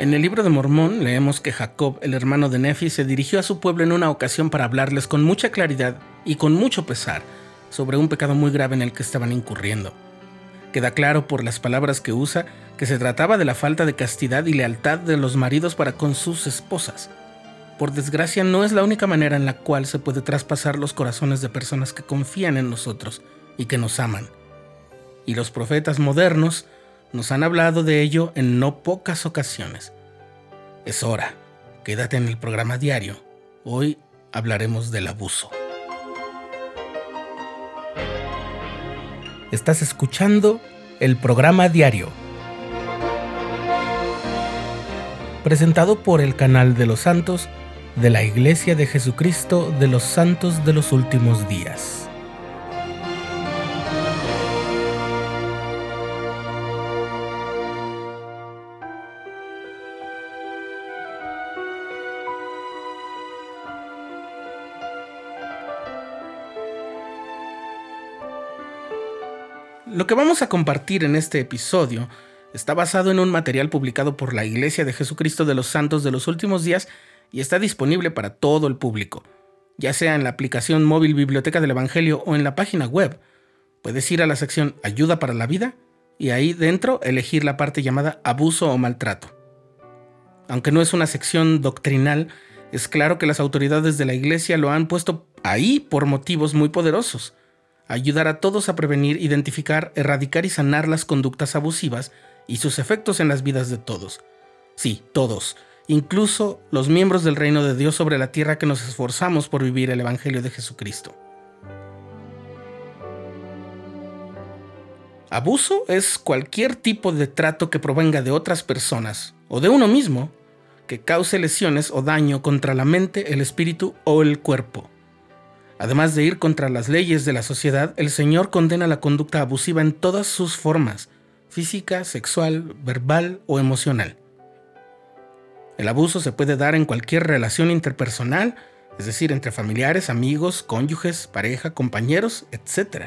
En el libro de Mormón leemos que Jacob, el hermano de Nefi, se dirigió a su pueblo en una ocasión para hablarles con mucha claridad y con mucho pesar sobre un pecado muy grave en el que estaban incurriendo. Queda claro por las palabras que usa que se trataba de la falta de castidad y lealtad de los maridos para con sus esposas. Por desgracia no es la única manera en la cual se puede traspasar los corazones de personas que confían en nosotros y que nos aman. Y los profetas modernos nos han hablado de ello en no pocas ocasiones. Es hora. Quédate en el programa diario. Hoy hablaremos del abuso. Estás escuchando el programa diario. Presentado por el canal de los santos de la Iglesia de Jesucristo de los Santos de los Últimos Días. Lo que vamos a compartir en este episodio está basado en un material publicado por la Iglesia de Jesucristo de los Santos de los Últimos Días y está disponible para todo el público, ya sea en la aplicación móvil Biblioteca del Evangelio o en la página web. Puedes ir a la sección Ayuda para la Vida y ahí dentro elegir la parte llamada Abuso o Maltrato. Aunque no es una sección doctrinal, es claro que las autoridades de la Iglesia lo han puesto ahí por motivos muy poderosos ayudar a todos a prevenir, identificar, erradicar y sanar las conductas abusivas y sus efectos en las vidas de todos. Sí, todos, incluso los miembros del reino de Dios sobre la tierra que nos esforzamos por vivir el Evangelio de Jesucristo. Abuso es cualquier tipo de trato que provenga de otras personas o de uno mismo que cause lesiones o daño contra la mente, el espíritu o el cuerpo. Además de ir contra las leyes de la sociedad, el Señor condena la conducta abusiva en todas sus formas, física, sexual, verbal o emocional. El abuso se puede dar en cualquier relación interpersonal, es decir, entre familiares, amigos, cónyuges, pareja, compañeros, etc.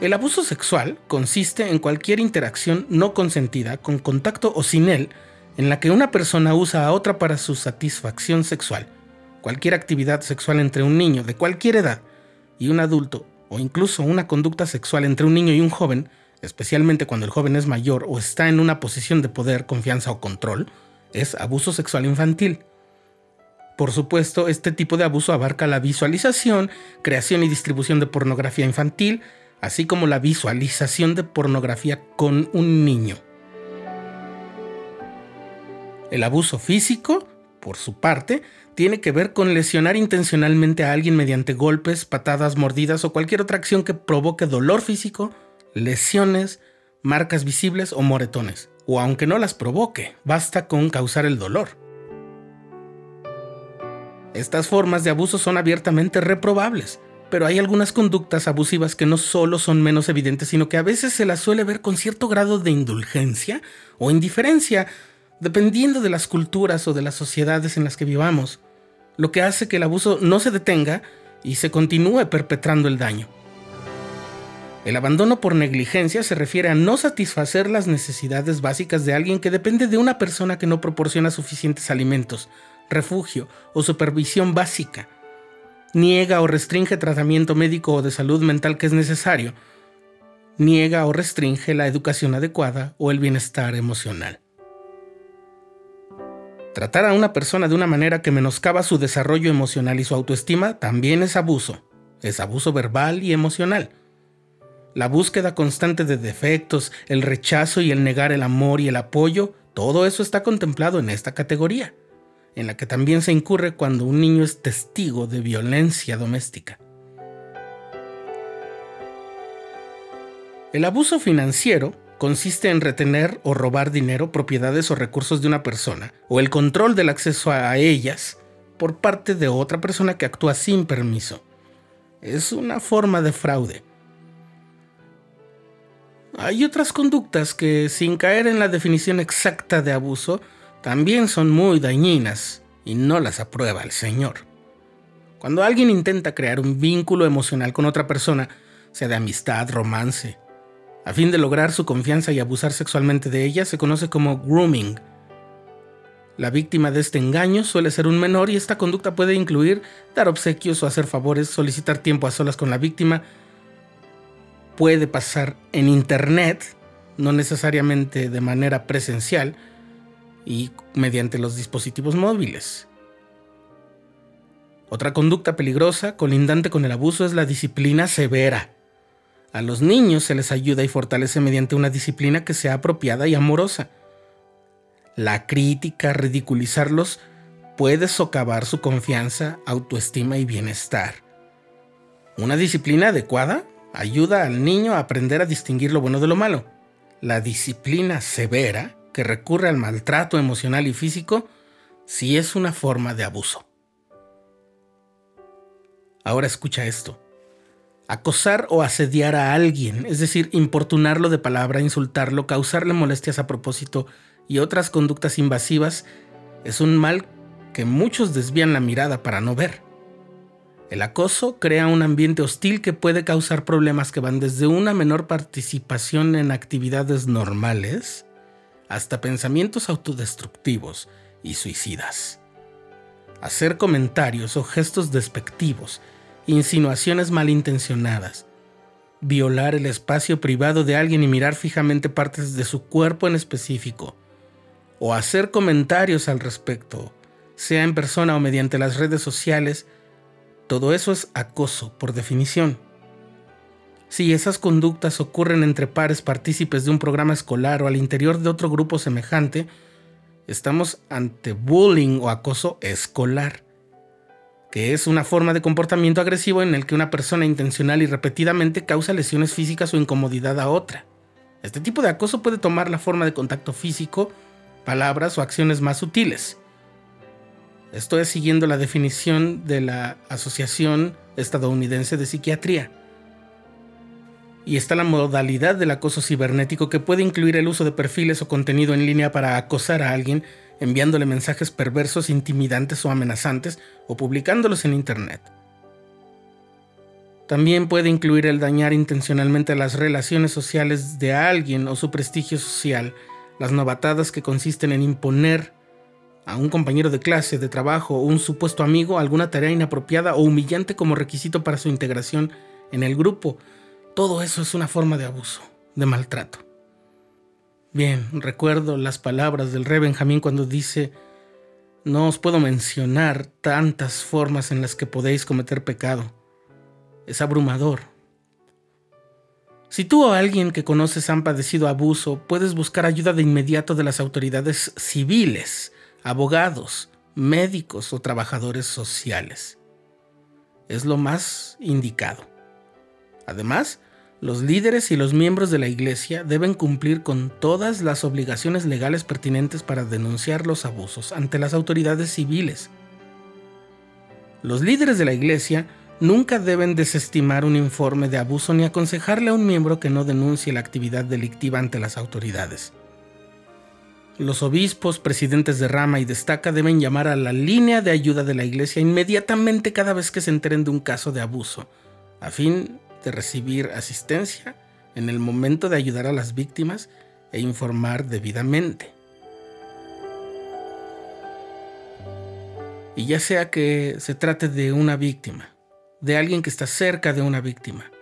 El abuso sexual consiste en cualquier interacción no consentida, con contacto o sin él, en la que una persona usa a otra para su satisfacción sexual, cualquier actividad sexual entre un niño de cualquier edad y un adulto, o incluso una conducta sexual entre un niño y un joven, especialmente cuando el joven es mayor o está en una posición de poder, confianza o control, es abuso sexual infantil. Por supuesto, este tipo de abuso abarca la visualización, creación y distribución de pornografía infantil, así como la visualización de pornografía con un niño. El abuso físico, por su parte, tiene que ver con lesionar intencionalmente a alguien mediante golpes, patadas, mordidas o cualquier otra acción que provoque dolor físico, lesiones, marcas visibles o moretones. O aunque no las provoque, basta con causar el dolor. Estas formas de abuso son abiertamente reprobables, pero hay algunas conductas abusivas que no solo son menos evidentes, sino que a veces se las suele ver con cierto grado de indulgencia o indiferencia, dependiendo de las culturas o de las sociedades en las que vivamos lo que hace que el abuso no se detenga y se continúe perpetrando el daño. El abandono por negligencia se refiere a no satisfacer las necesidades básicas de alguien que depende de una persona que no proporciona suficientes alimentos, refugio o supervisión básica. Niega o restringe tratamiento médico o de salud mental que es necesario. Niega o restringe la educación adecuada o el bienestar emocional. Tratar a una persona de una manera que menoscaba su desarrollo emocional y su autoestima también es abuso. Es abuso verbal y emocional. La búsqueda constante de defectos, el rechazo y el negar el amor y el apoyo, todo eso está contemplado en esta categoría, en la que también se incurre cuando un niño es testigo de violencia doméstica. El abuso financiero consiste en retener o robar dinero, propiedades o recursos de una persona, o el control del acceso a ellas por parte de otra persona que actúa sin permiso. Es una forma de fraude. Hay otras conductas que, sin caer en la definición exacta de abuso, también son muy dañinas y no las aprueba el Señor. Cuando alguien intenta crear un vínculo emocional con otra persona, sea de amistad, romance, a fin de lograr su confianza y abusar sexualmente de ella, se conoce como grooming. La víctima de este engaño suele ser un menor y esta conducta puede incluir dar obsequios o hacer favores, solicitar tiempo a solas con la víctima. Puede pasar en internet, no necesariamente de manera presencial, y mediante los dispositivos móviles. Otra conducta peligrosa, colindante con el abuso, es la disciplina severa. A los niños se les ayuda y fortalece mediante una disciplina que sea apropiada y amorosa. La crítica, ridiculizarlos, puede socavar su confianza, autoestima y bienestar. Una disciplina adecuada ayuda al niño a aprender a distinguir lo bueno de lo malo. La disciplina severa, que recurre al maltrato emocional y físico, sí es una forma de abuso. Ahora escucha esto. Acosar o asediar a alguien, es decir, importunarlo de palabra, insultarlo, causarle molestias a propósito, y otras conductas invasivas es un mal que muchos desvían la mirada para no ver. El acoso crea un ambiente hostil que puede causar problemas que van desde una menor participación en actividades normales hasta pensamientos autodestructivos y suicidas. Hacer comentarios o gestos despectivos, insinuaciones malintencionadas, violar el espacio privado de alguien y mirar fijamente partes de su cuerpo en específico, o hacer comentarios al respecto, sea en persona o mediante las redes sociales, todo eso es acoso por definición. Si esas conductas ocurren entre pares partícipes de un programa escolar o al interior de otro grupo semejante, estamos ante bullying o acoso escolar, que es una forma de comportamiento agresivo en el que una persona intencional y repetidamente causa lesiones físicas o incomodidad a otra. Este tipo de acoso puede tomar la forma de contacto físico, palabras o acciones más sutiles. Esto es siguiendo la definición de la Asociación Estadounidense de Psiquiatría. Y está la modalidad del acoso cibernético que puede incluir el uso de perfiles o contenido en línea para acosar a alguien, enviándole mensajes perversos, intimidantes o amenazantes, o publicándolos en Internet. También puede incluir el dañar intencionalmente las relaciones sociales de alguien o su prestigio social, las novatadas que consisten en imponer a un compañero de clase, de trabajo o un supuesto amigo alguna tarea inapropiada o humillante como requisito para su integración en el grupo. Todo eso es una forma de abuso, de maltrato. Bien, recuerdo las palabras del rey Benjamín cuando dice, no os puedo mencionar tantas formas en las que podéis cometer pecado. Es abrumador, si tú o alguien que conoces han padecido abuso, puedes buscar ayuda de inmediato de las autoridades civiles, abogados, médicos o trabajadores sociales. Es lo más indicado. Además, los líderes y los miembros de la Iglesia deben cumplir con todas las obligaciones legales pertinentes para denunciar los abusos ante las autoridades civiles. Los líderes de la Iglesia nunca deben desestimar un informe de abuso ni aconsejarle a un miembro que no denuncie la actividad delictiva ante las autoridades. Los obispos, presidentes de rama y destaca deben llamar a la línea de ayuda de la Iglesia inmediatamente cada vez que se enteren de un caso de abuso, a fin de recibir asistencia en el momento de ayudar a las víctimas e informar debidamente. Y ya sea que se trate de una víctima, de alguien que está cerca de una víctima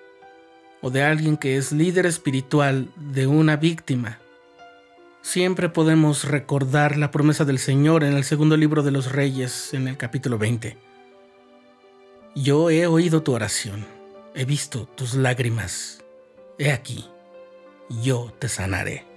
o de alguien que es líder espiritual de una víctima, siempre podemos recordar la promesa del Señor en el segundo libro de los Reyes, en el capítulo 20. Yo he oído tu oración, he visto tus lágrimas. He aquí, yo te sanaré.